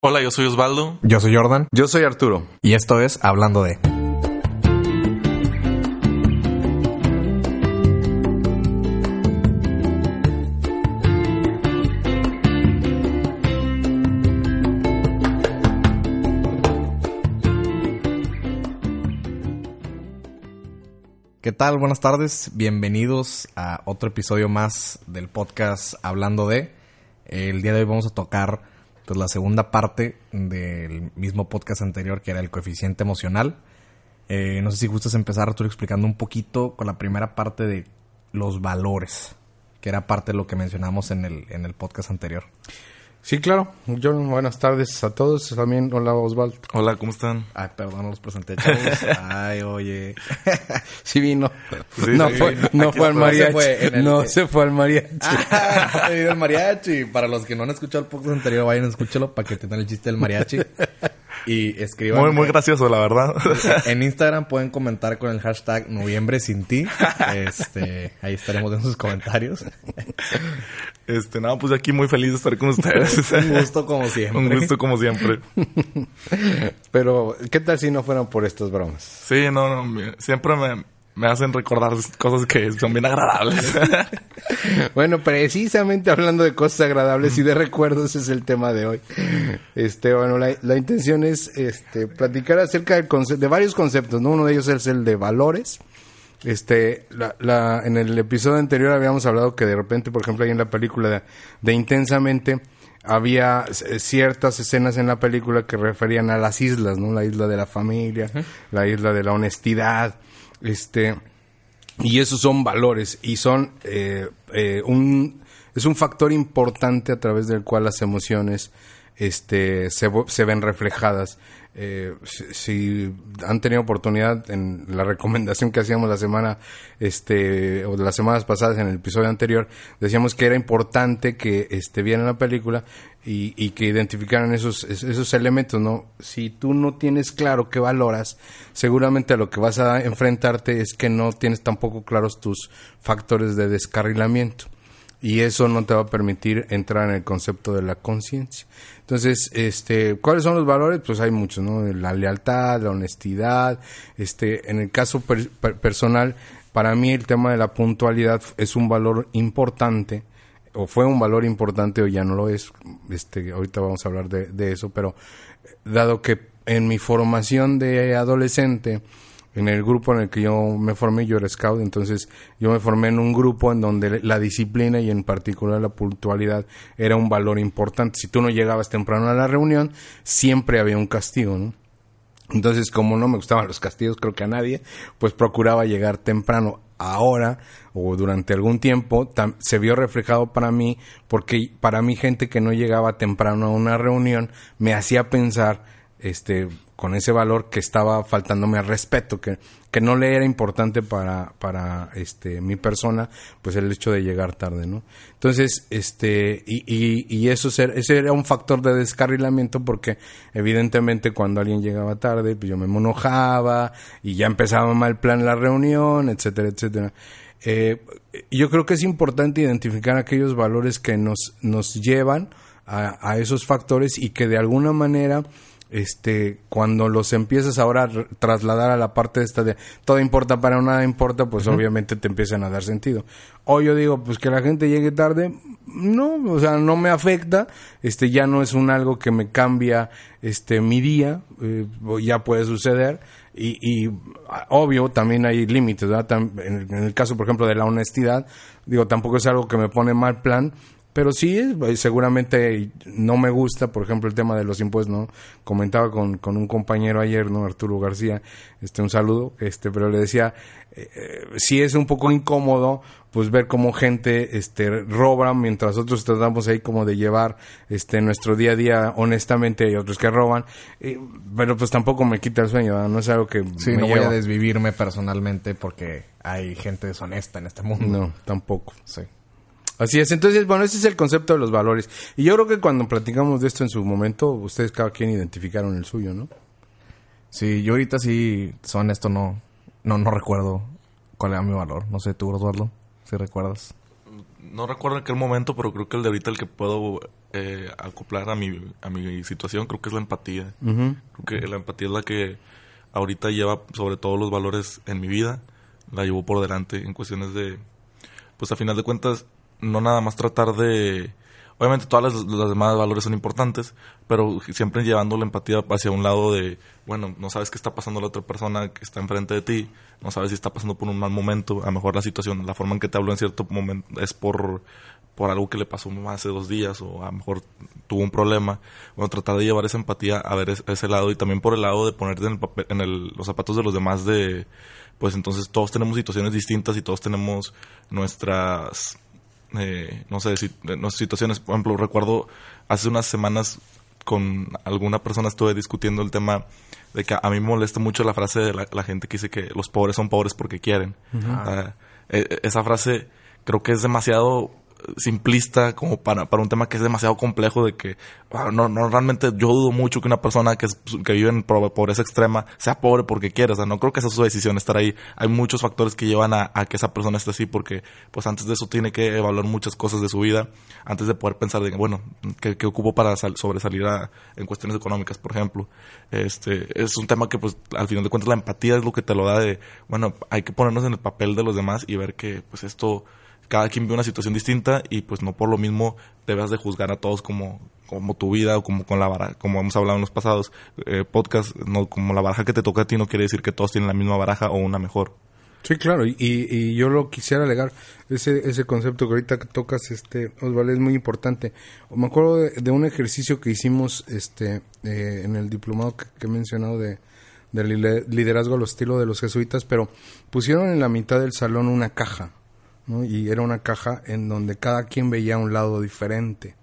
Hola, yo soy Osvaldo. Yo soy Jordan. Yo soy Arturo. Y esto es Hablando de. ¿Qué tal? Buenas tardes. Bienvenidos a otro episodio más del podcast Hablando de. El día de hoy vamos a tocar pues, la segunda parte del mismo podcast anterior que era el coeficiente emocional. Eh, no sé si gustas empezar, Arturo, explicando un poquito con la primera parte de los valores, que era parte de lo que mencionamos en el, en el podcast anterior. Sí, claro. Yo, buenas tardes a todos. También, hola Osvaldo. Hola, ¿cómo están? Ay, perdón, no los presenté, chavos. Ay, oye. Sí vino. Sí, no sí, fue, vino. no fue al mariachi. Se fue en el- No se fue al mariachi. Ah, el mariachi. Para los que no han escuchado el podcast anterior, vayan a escúchalo para que tengan el chiste del mariachi. Y escriban. Muy, muy gracioso, la verdad. En Instagram pueden comentar con el hashtag noviembre sin ti. Este, ahí estaremos en sus comentarios. Este, no, pues aquí muy feliz de estar con ustedes. Un gusto como siempre. Un gusto como siempre. Pero, ¿qué tal si no fueran por estas bromas? Sí, no, no, siempre me, me hacen recordar cosas que son bien agradables. Bueno, precisamente hablando de cosas agradables y de recuerdos es el tema de hoy. Este, bueno, la, la intención es este platicar acerca del de varios conceptos, ¿no? Uno de ellos es el de valores. Este, la, la, en el episodio anterior habíamos hablado que de repente, por ejemplo, ahí en la película de, de Intensamente, había ciertas escenas en la película que referían a las islas, ¿no? La isla de la familia, la isla de la honestidad, este, y esos son valores y son eh, eh, un es un factor importante a través del cual las emociones este se ven reflejadas Eh, si, han tenido oportunidad en la recomendación que hacíamos la semana este o las semanas pasadas en el episodio anterior decíamos que era importante que este vieran la película y, y que identificaran esos es- esos elementos no si tú no tienes claro qué valoras seguramente a lo que vas a enfrentarte es que no tienes tampoco claros tus factores de descarrilamiento y eso no te va a permitir entrar en el concepto de la conciencia. Entonces, este, ¿cuáles son los valores? Pues hay muchos, ¿no? La lealtad, la honestidad, este, en el caso per- per- personal, para mí el tema de la puntualidad es un valor importante, o fue un valor importante o ya no lo es, este, ahorita vamos a hablar de, de eso, pero dado que en mi formación de adolescente, en el grupo en el que yo me formé, yo era scout, entonces yo me formé en un grupo en donde la disciplina y en particular la puntualidad era un valor importante. Si tú no llegabas temprano a la reunión, siempre había un castigo, ¿no? Entonces, como no me gustaban los castigos, creo que a nadie, pues procuraba llegar temprano. Ahora, o durante algún tiempo, se vio reflejado para mí, porque para mí gente que no llegaba temprano a una reunión me hacía pensar, este, con ese valor que estaba faltándome al respeto, que, que no le era importante para, para este, mi persona, pues el hecho de llegar tarde, ¿no? Entonces, este, y, y, y eso ser- ese era un factor de descarrilamiento porque evidentemente cuando alguien llegaba tarde, pues yo me enojaba y ya empezaba mal plan la reunión, etcétera, etcétera. Eh, yo creo que es importante identificar aquellos valores que nos, nos llevan a, a esos factores y que de alguna manera este cuando los empiezas ahora a trasladar a la parte esta de todo importa para nada importa pues obviamente te empiezan a dar sentido. O yo digo pues que la gente llegue tarde no o sea no me afecta este ya no es un algo que me cambia este mi día eh, ya puede suceder. Y, y, obvio también hay límites en el caso por ejemplo de la honestidad digo tampoco es algo que me pone mal plan pero sí, eh, seguramente no me gusta, por ejemplo, el tema de los impuestos, ¿no? Comentaba con, con un compañero ayer, ¿no? Arturo García, este, un saludo, este, pero le decía, eh, eh, sí es un poco incómodo, pues ver cómo gente, este, roba, mientras nosotros tratamos ahí como de llevar, este, nuestro día a día honestamente, hay otros que roban, eh, pero pues tampoco me quita el sueño. No es algo que Sí, me no voy a desvivirme personalmente porque hay gente deshonesta en este mundo. No, tampoco. Sí. Así es, entonces, bueno, ese es el concepto de los valores. Y yo creo que cuando platicamos de esto en su momento, ustedes cada quien identificaron el suyo, ¿no? Sí, yo ahorita sí, son esto no, no, no recuerdo cuál era mi valor. No sé, tú, Osvaldo, si recuerdas. No recuerdo en qué momento, pero creo que el de ahorita el que puedo eh, acoplar a mi, a mi situación, creo que es la empatía. Creo que la empatía es la que ahorita lleva sobre todo los valores en mi vida. La llevo por delante en cuestiones de, pues a final de cuentas, no nada más tratar de... Obviamente todas las, las demás valores son importantes, pero siempre llevando la empatía hacia un lado de, bueno, no sabes qué está pasando la otra persona que está enfrente de ti, no sabes si está pasando por un mal momento, a lo mejor la situación, la forma en que te hablo en cierto momento es por, por algo que le pasó hace dos días o a lo mejor tuvo un problema. Bueno, tratar de llevar esa empatía a ver es- ese lado y también por el lado de ponerte en, el papel, en el- los zapatos de los demás de, pues entonces todos tenemos situaciones distintas y todos tenemos nuestras, eh, no sé, si- nuestras situaciones. Por ejemplo, recuerdo hace unas semanas con alguna persona estuve discutiendo el tema de que a mí me molesta mucho la frase de la, la gente que dice que los pobres son pobres porque quieren. Ah, eh, esa frase creo que es demasiado simplista como para, para un tema que es demasiado complejo de que ah, no, no realmente yo dudo mucho que una persona que, que vive en pobreza extrema sea pobre porque quiere, o sea, no creo que esa es su decisión estar ahí. Hay muchos factores que llevan a, que esa persona esté así porque pues antes de eso tiene que evaluar muchas cosas de su vida antes de poder pensar de bueno, ¿qué, qué ocupo para sal- sobresalir en cuestiones económicas, por ejemplo? Este, es un tema que pues al final de cuentas la empatía es lo que te lo da de, bueno, hay que ponernos en el papel de los demás y ver que pues esto cada quien vive una situación distinta y pues no por lo mismo debas de juzgar a todos como como tu vida o como con la baraja, como hemos hablado en los pasados eh, podcasts, no como la baraja que te toca a ti no quiere decir que todos tienen la misma baraja o una mejor. Sí, claro, y, y yo lo quisiera alegar, ese, ese concepto que ahorita tocas, este, Osvaldo, es muy importante. Me acuerdo de, un ejercicio que hicimos este, eh, en el diplomado que, he mencionado de, de liderazgo al estilo de los jesuitas, pero pusieron en la mitad del salón una caja, ¿no? Y era una caja en donde cada quien veía un lado diferente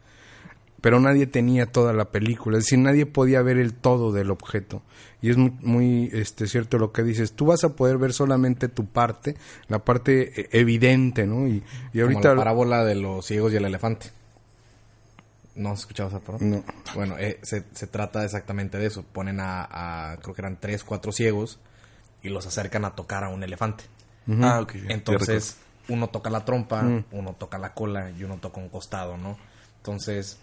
pero nadie tenía toda la película, es decir, nadie podía ver el todo del objeto. Y es muy, muy, este, cierto lo que dices, tú vas a poder ver solamente tu parte, la parte eh, evidente, ¿no? Y, y Como ahorita... la parábola de los ciegos y el elefante. ¿No has escuchado esa parábola? No. Bueno, eh, se, se trata exactamente de eso. Ponen a, a- creo que eran tres, cuatro ciegos y los acercan a tocar a un elefante. Ah, ok. Entonces, uno toca la trompa, Mm. uno toca la cola y uno toca un costado, ¿no? Entonces,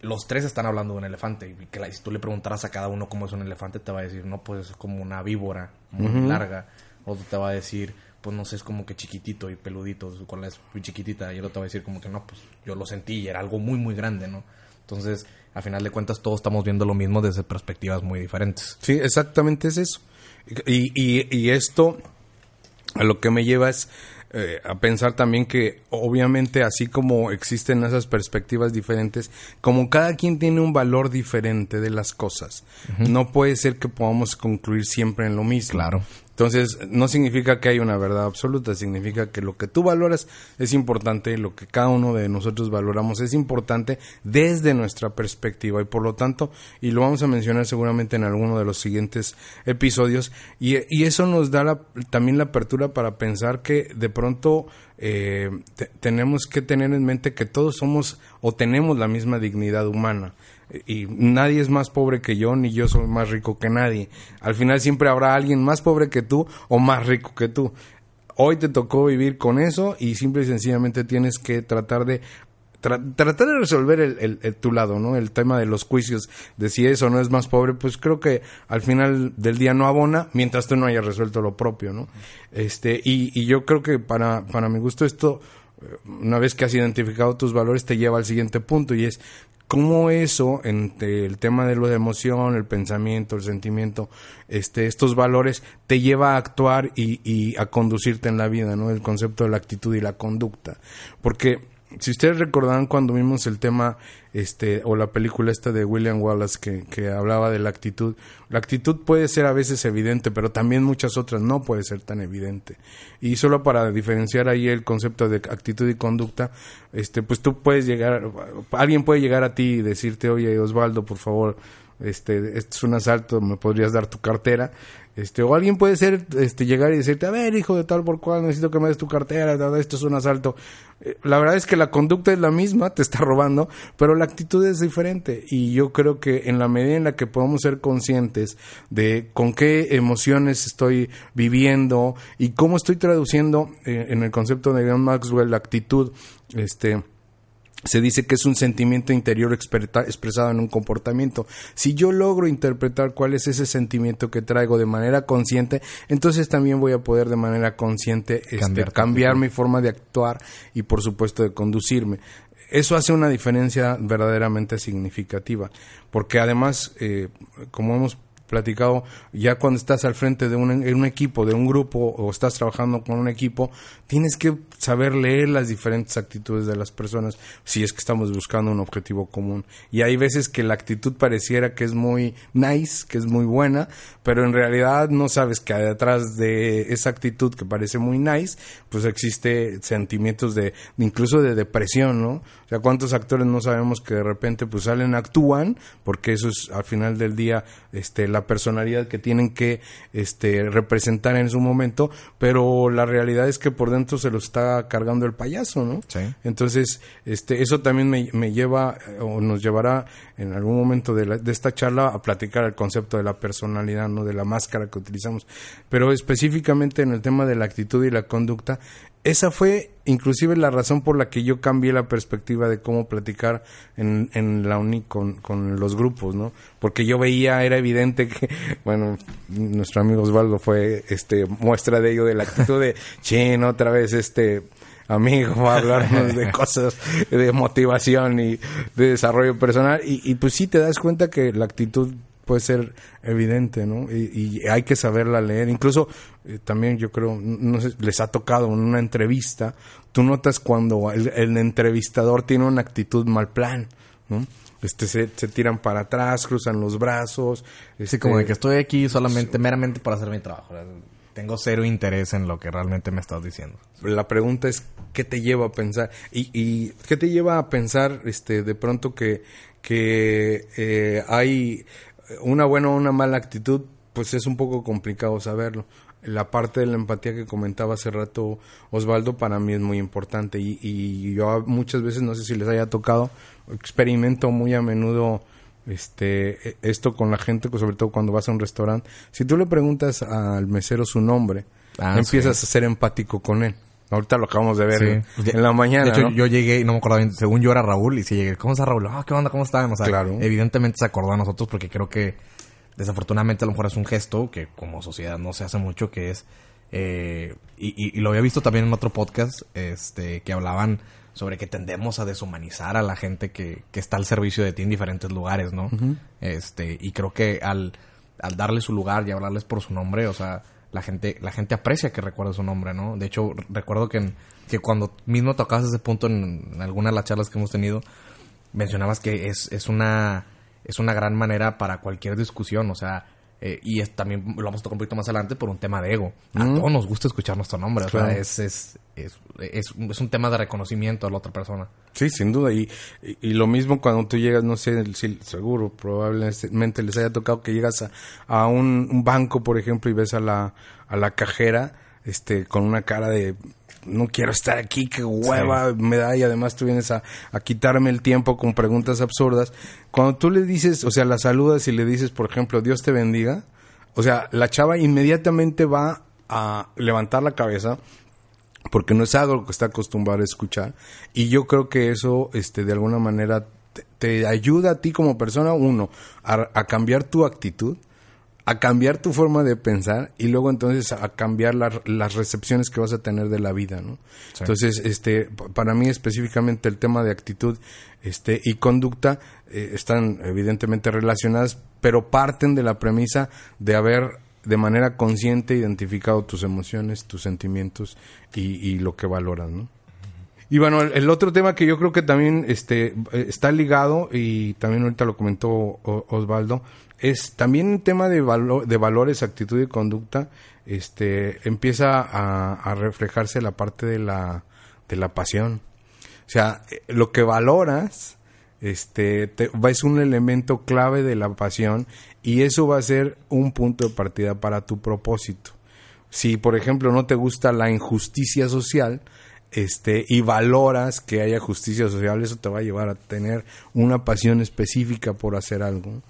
los tres están hablando de un elefante. Y que la- si tú le preguntaras a cada uno cómo es un elefante, te va a decir, no, pues es como una víbora muy larga. Otro te va a decir, pues no sé, es como que chiquitito y peludito, su cola es muy chiquitita. Y otro te va a decir como que no, pues yo lo sentí y era algo muy, muy grande, ¿no? Entonces, a final de cuentas, todos estamos viendo lo mismo desde perspectivas muy diferentes. Sí, exactamente es eso. Y, y, y esto a lo que me lleva es eh, a pensar también que obviamente así como existen esas perspectivas diferentes, como cada quien tiene un valor diferente de las cosas, no puede ser que podamos concluir siempre en lo mismo. Claro. Entonces, no significa que hay una verdad absoluta, significa que lo que tú valoras es importante, lo que cada uno de nosotros valoramos es importante desde nuestra perspectiva. Y por lo tanto, y lo vamos a mencionar seguramente en alguno de los siguientes episodios, y, y eso nos da la- también la apertura para pensar que de pronto eh, te- tenemos que tener en mente que todos somos o tenemos la misma dignidad humana y nadie es más pobre que yo ni yo soy más rico que nadie. Al final siempre habrá alguien más pobre que tú o más rico que tú. Hoy te tocó vivir con eso y simple y sencillamente tienes que tratar de tra- tratar de resolver el, el- el- tu lado, ¿no? El tema de los juicios de si es o no es más pobre, pues creo que al final del día no abona mientras tú no hayas resuelto lo propio, ¿no? Este y, y yo creo que para para mi gusto esto una vez que has identificado tus valores te lleva al siguiente punto y es cómo eso entre el tema de la emoción, el pensamiento, el sentimiento, este, estos valores te lleva a actuar y, y a conducirte en la vida, ¿no? El concepto de la actitud y la conducta. Porque si ustedes recordarán cuando vimos el tema, este, o la película esta de William Wallace que, que hablaba de la actitud, la actitud puede ser a veces evidente, pero también muchas otras no puede ser tan evidente. Y solo para diferenciar ahí el concepto de actitud y conducta, este, pues tú puedes llegar, alguien puede llegar a ti y decirte, oye, Osvaldo, por favor, este, este es un asalto, me podrías dar tu cartera. Este, o alguien puede ser, este, llegar y decirte, a ver, hijo de tal por cual, necesito que me des tu cartera, esto es un asalto. Eh, la verdad es que la conducta es la misma, te está robando, pero la actitud es diferente. Y yo creo que en la medida en la que podamos ser conscientes de con qué emociones estoy viviendo y cómo estoy traduciendo eh, en el concepto de John Maxwell la actitud, este, se dice que es un sentimiento interior expresado en un comportamiento. Si yo logro interpretar cuál es ese sentimiento que traigo de manera consciente, entonces también voy a poder de manera consciente este, cambiar mi forma de actuar y por supuesto de conducirme. Eso hace una diferencia verdaderamente significativa, porque además, eh, como hemos platicado, ya cuando estás al frente de un, equipo, de un grupo o estás trabajando con un equipo, tienes que saber leer las diferentes actitudes de las personas si es que estamos buscando un objetivo común. Y hay veces que la actitud pareciera que es muy nice, que es muy buena, pero en realidad no sabes que detrás de esa actitud que parece muy nice, pues existe sentimientos de, incluso de depresión, ¿no? O sea, ¿cuántos actores no sabemos que de repente pues salen, actúan, porque eso es al final del día este, la personalidad que tienen que este, representar en su momento, pero la realidad es que por dentro se lo está cargando el payaso, ¿no? Sí. Entonces, este, eso también me, me lleva o nos llevará en algún momento de, de esta charla a platicar el concepto de la personalidad, ¿no? De la máscara que utilizamos. Pero específicamente en el tema de la actitud y la conducta, esa fue inclusive la razón por la que yo cambié la perspectiva de cómo platicar en, en la UNI con, con, los grupos, ¿no? Porque yo veía, era evidente que, bueno, nuestro amigo Osvaldo fue este muestra de ello, de la actitud de, chin, otra vez este amigo a hablarnos de cosas de motivación y de desarrollo personal y, y pues sí te das cuenta que la actitud puede ser evidente, ¿no? Y, hay que saberla leer. Incluso eh, también yo creo, no sé, les ha tocado en una entrevista, tú notas cuando el, entrevistador tiene una actitud mal plan, ¿no? Este, se, tiran para atrás, cruzan los brazos. Este, como de que estoy aquí solamente, meramente para hacer mi trabajo. Tengo cero interés en lo que realmente me estás diciendo. La pregunta es, ¿qué te lleva a pensar? ¿Y, y qué te lleva a pensar este, de pronto que, que eh, hay una buena o una mala actitud, pues es un poco complicado saberlo. La parte de la empatía que comentaba hace rato Osvaldo para mí es muy importante y, y yo muchas veces, no sé si les haya tocado, experimento muy a menudo este esto con la gente, sobre todo cuando vas a un restaurante. Si tú le preguntas al mesero su nombre, ah, empiezas a ser empático con él. Ahorita lo acabamos de ver en la mañana. De hecho, yo llegué y no me acordaba bien. Según yo era Raúl y si llegué, ¿cómo está Raúl? Ah, ¿qué onda? ¿Cómo están? O sea, claro. evidentemente se acordó a nosotros porque creo que desafortunadamente a lo mejor es un gesto que como sociedad no se hace mucho, que es. Eh, y, lo había visto también en otro podcast este que hablaban sobre que tendemos a deshumanizar a la gente que, que está al servicio de ti en diferentes lugares, ¿no? Este, y creo que al, al darle su lugar y hablarles por su nombre, o sea la gente, la gente aprecia que recuerda su nombre, ¿no? De hecho, recuerdo que, que cuando mismo tocabas ese punto en, alguna de las charlas que hemos tenido, mencionabas que es, es una es una gran manera para cualquier discusión, o sea, eh, y es, también lo vamos a tocar un poquito más adelante por un tema de ego. A mm. todos nos gusta escuchar nuestro nombre, o sea, es, es, es, es, un tema de reconocimiento a la otra persona. Sí, sin duda. Y, y, lo mismo cuando tú llegas, no sé, seguro, probablemente les haya tocado que llegas a, a un, un, banco, por ejemplo, y ves a la, a la cajera este con una cara de no quiero estar aquí, qué hueva me da y además tú vienes a, a, quitarme el tiempo con preguntas absurdas. Cuando tú le dices, o sea, la saludas y le dices, por ejemplo, Dios te bendiga, o sea, la chava inmediatamente va a levantar la cabeza porque no es algo que está acostumbrado a escuchar y yo creo que eso este de alguna manera te, ayuda a ti como persona uno a cambiar tu actitud a cambiar tu forma de pensar y luego entonces a cambiar las recepciones que vas a tener de la vida, ¿no? Entonces, este, para mí específicamente el tema de actitud, este, y conducta eh, están evidentemente relacionadas, pero parten de la premisa de haber de manera consciente identificado tus emociones, tus sentimientos y, lo que valoras, ¿no? Y bueno, el, otro tema que yo creo que también este, está ligado, y también ahorita lo comentó Osvaldo, es también un tema de, de valores, actitud y conducta, este, empieza a, reflejarse la parte de la, de la pasión. O sea, lo que valoras este, te, es un elemento clave de la pasión y eso va a ser un punto de partida para tu propósito. Si, por ejemplo, no te gusta la injusticia social, este, y valoras que haya justicia social, eso te va a llevar a tener una pasión específica por hacer algo.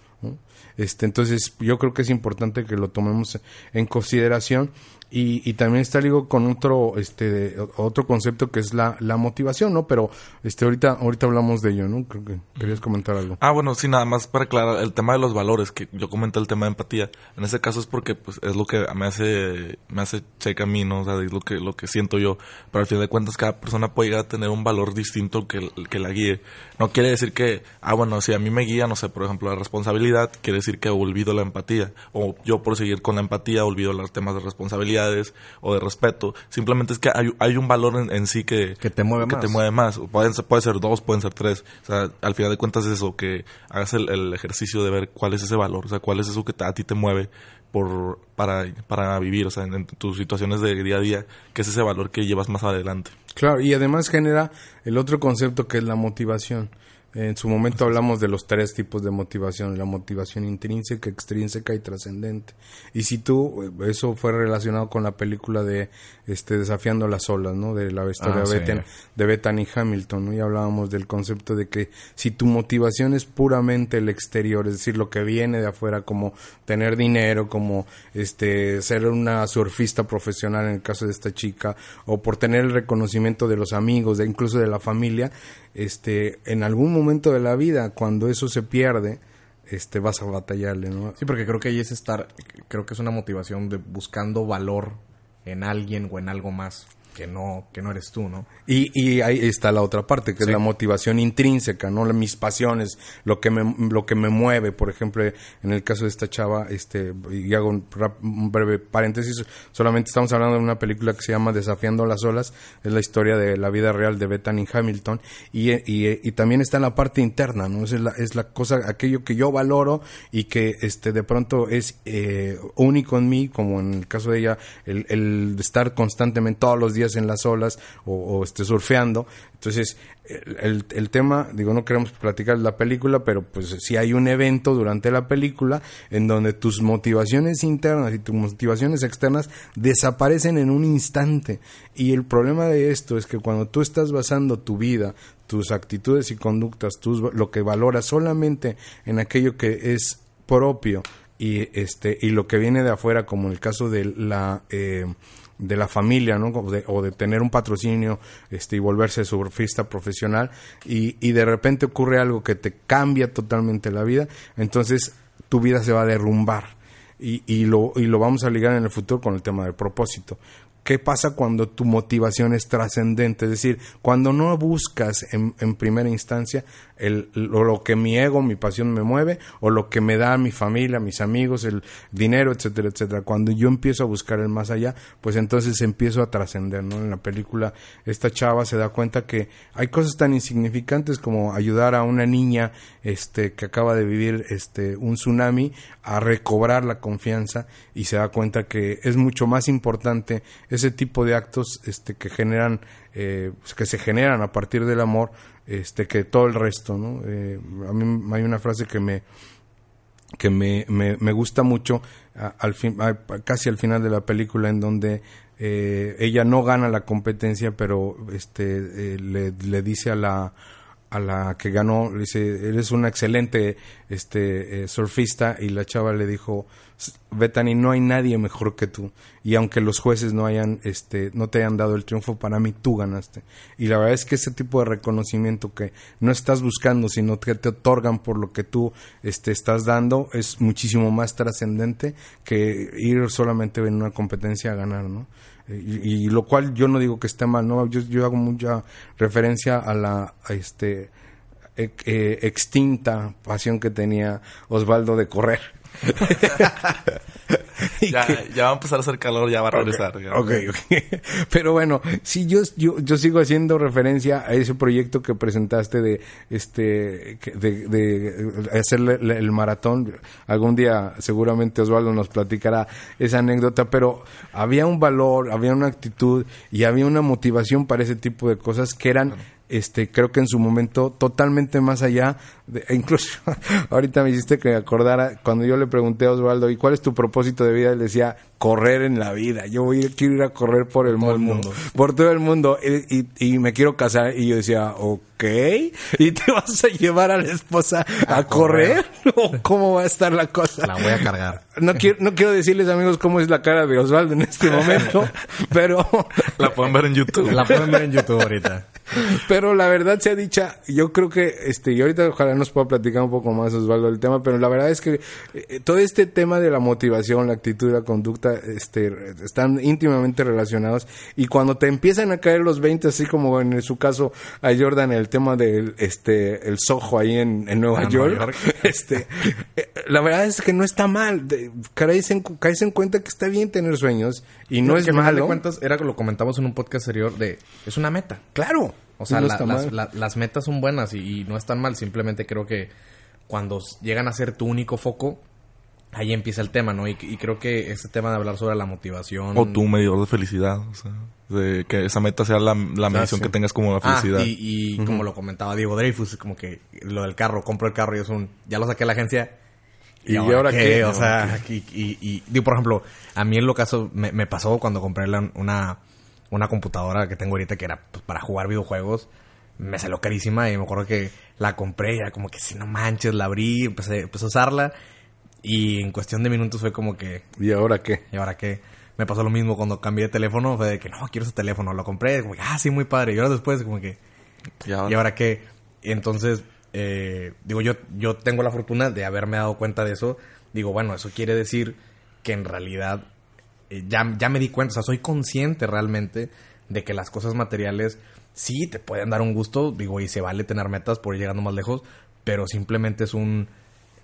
Este, entonces, yo creo que es importante que lo tomemos en consideración. Y, también está ligado con otro este otro concepto que es la, la motivación no pero este ahorita ahorita hablamos de ello no creo que querías comentar algo. Ah bueno sí nada más para aclarar el tema de los valores que yo comenté el tema de empatía. En ese caso es porque pues es lo que me hace me hace checa a mí no o sea es lo que lo que siento yo. Pero al fin de cuentas cada persona puede llegar a tener un valor distinto que, que la guíe. No quiere decir que ah bueno si a mí me guía no sé por ejemplo la responsabilidad quiere decir que olvido la empatía o yo por seguir con la empatía olvido los temas de responsabilidad o de respeto. Simplemente es que hay, hay un valor en, sí que, te mueve que más. te mueve más. Pueden puede ser dos, pueden ser tres. O sea, al final de cuentas es eso, que hagas el, ejercicio de ver cuál es ese valor, o sea, cuál es eso que a ti te mueve por para, para vivir, o sea, en, tus situaciones de día a día, que es ese valor que llevas más adelante. Claro, y además genera el otro concepto que es la motivación. En su momento hablamos de los tres tipos de motivación, la motivación intrínseca, extrínseca y trascendente. Y si tú, eso fue relacionado con la película de este Desafiando las olas, ¿no? De la historia ah, de, de Bethany Hamilton, ¿no? Y hablábamos del concepto de que si tu motivación es puramente el exterior, es decir, lo que viene de afuera, como tener dinero, como este ser una surfista profesional en el caso de esta chica, o por tener el reconocimiento de los amigos, de incluso de la familia, este, en algún momento de la vida, cuando eso se pierde, este, vas a batallarle, ¿no? Sí, porque creo que ahí es estar, creo que es una motivación de buscando valor en alguien o en algo más que no, que no eres tú, ¿no? Y, y ahí está la otra parte, que es la motivación intrínseca, ¿no? Mis pasiones, lo que me, lo que me mueve, por ejemplo, en el caso de esta chava, este, y hago un, breve paréntesis, solamente estamos hablando de una película que se llama Desafiando las olas, es la historia de la vida real de Bethany Hamilton, y, y, y también está en la parte interna, ¿no? Es la, es la cosa, aquello que yo valoro y que, este, de pronto es eh, único en mí, como en el caso de ella, el, el estar constantemente todos los días en las olas o, esté surfeando. Entonces, el, el, tema, digo, no queremos platicar la película, pero pues si hay un evento durante la película en donde tus motivaciones internas y tus motivaciones externas desaparecen en un instante. Y el problema de esto es que cuando tú estás basando tu vida, tus actitudes y conductas, tus, lo que valoras solamente en aquello que es propio y este y lo que viene de afuera como en el caso de la eh, de la familia, ¿no? O de, tener un patrocinio este, y volverse surfista profesional y, y de repente ocurre algo que te cambia totalmente la vida, entonces tu vida se va a derrumbar. Y, y, lo, y lo vamos a ligar en el futuro con el tema del propósito. ¿Qué pasa cuando tu motivación es trascendente? Es decir, cuando no buscas en, en primera instancia el, lo, que mi ego, mi pasión me mueve, o lo que me da mi familia, mis amigos, el dinero, etcétera, etcétera. Cuando yo empiezo a buscar el más allá, pues entonces empiezo a trascender, ¿no? En la película, esta chava se da cuenta que hay cosas tan insignificantes como ayudar a una niña, este, que acaba de vivir, este, un tsunami, a recobrar la confianza y se da cuenta que es mucho más importante ese tipo de actos, este, que generan, eh, que se generan a partir del amor, este que todo el resto, ¿no? Eh, a mí hay una frase que me que me, me, gusta mucho al fin, casi al final de la película en donde eh, ella no gana la competencia pero este le dice a la a la que ganó, le dice, eres una excelente este, eh, surfista y la chava le dijo, Bethany, no hay nadie mejor que tú y aunque los jueces no hayan, este, no te hayan dado el triunfo, para mí tú ganaste. Y la verdad es que ese tipo de reconocimiento que no estás buscando, sino que te otorgan por lo que tú este, estás dando, es muchísimo más trascendente que ir solamente en una competencia a ganar, ¿no? Y, lo cual yo no digo que esté mal, ¿no? Yo, hago mucha referencia a la este e, e, extinta pasión que tenía Osvaldo de correr. ya, ya, va a empezar a hacer calor, ya va a regresar. Okay, okay. Pero bueno, si yo, yo, yo sigo haciendo referencia a ese proyecto que presentaste de este de, de hacer el maratón. Algún día seguramente Osvaldo nos platicará esa anécdota, pero había un valor, había una actitud y había una motivación para ese tipo de cosas que eran este, creo que en su momento totalmente más allá, de, e incluso ahorita me hiciste que acordara cuando yo le pregunté a Osvaldo, ¿y cuál es tu propósito de vida? Él decía, correr en la vida, yo voy, quiero ir a correr por el, mundo, mundo, por todo el mundo, y, y, me quiero casar, y yo decía, ok, ¿y te vas a llevar a la esposa a, correr? ¿O cómo va a estar la cosa? La voy a cargar. No quiero, no quiero decirles amigos cómo es la cara de Osvaldo en este momento, pero... La pueden ver en YouTube. La pueden ver en YouTube ahorita. Pero la verdad sea dicha, yo creo que, este, y ahorita ojalá nos pueda platicar un poco más Osvaldo del tema, pero la verdad es que eh, todo este tema de la motivación, la actitud, la conducta, este, están íntimamente relacionados y cuando te empiezan a caer los 20, así como en su caso a Jordan, el tema del, este, el sojo ahí en, Nueva, York, este, eh, la verdad es que no está mal, caes en, caes en cuenta que está bien tener sueños y no, es malo. De cuentas, era que lo comentamos en un podcast anterior de, es una meta. Claro. O sea, las, metas son buenas y, no están mal. Simplemente creo que cuando llegan a ser tu único foco, ahí empieza el tema, ¿no? Y, creo que ese tema de hablar sobre la motivación... O tu medidor de felicidad, o sea, de que esa meta sea la, la medición que tengas como la ah, felicidad. y, como lo comentaba Diego Dreyfus, como que lo del carro, compro el carro y es un... Ya lo saqué a la agencia... ¿Y, ahora, qué? O sea, y, y, digo, por ejemplo, a mí en lo caso me, me pasó cuando compré una una computadora que tengo ahorita que era pues, para jugar videojuegos. Me salió carísima y me acuerdo que la compré y era como que si no manches, la abrí, empecé, empecé a usarla y en cuestión de minutos fue como que... ¿Y ahora qué? ¿Y ahora qué? Me pasó lo mismo cuando cambié de teléfono, fue de que no, quiero ese teléfono, lo compré, como que, ah, sí, muy padre. Y ahora después como que... ¿Y ahora, qué? entonces, eh, digo, yo, yo tengo la fortuna de haberme dado cuenta de eso. Digo, bueno, eso quiere decir que en realidad eh, ya, ya me di cuenta, o sea, soy consciente realmente de que las cosas materiales sí te pueden dar un gusto, digo, y se vale tener metas por ir llegando más lejos, pero simplemente es un...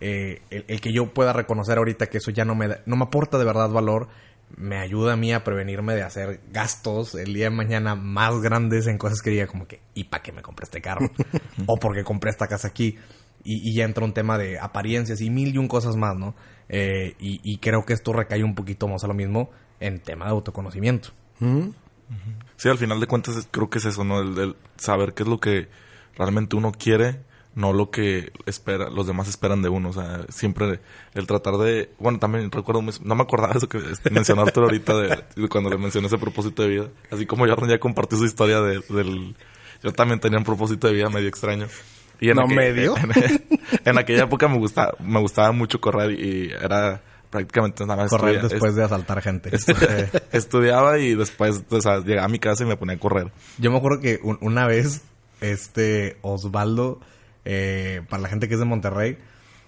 Eh, el, que yo pueda reconocer ahorita que eso ya no me, no me aporta de verdad valor, me ayuda a mí a prevenirme de hacer gastos el día de mañana más grandes en cosas que diga como que, ¿y para qué me compré este carro? o porque compré esta casa aquí. Y, y, ya entra un tema de apariencias y mil y un cosas más, ¿no? Eh, y, creo que esto recae un poquito más a lo mismo en tema de autoconocimiento. Sí, al final de cuentas creo que es eso, ¿no? El, saber qué es lo que realmente uno quiere, no lo que espera, los demás esperan de uno. O sea, siempre el tratar de... Bueno, también recuerdo, no me acordaba de eso que mencionaste ahorita de, cuando le mencioné ese propósito de vida. Así como Jordan ya compartió su historia del... Yo también tenía un propósito de vida medio extraño. Y en no medio. En, aquella época me gustaba, me gustaba mucho correr y era prácticamente nada más. Correr después de asaltar gente. estudiaba y después o sea, llegaba a mi casa y me ponía a correr. Yo me acuerdo que una vez, este, Osvaldo, eh, para la gente que es de Monterrey,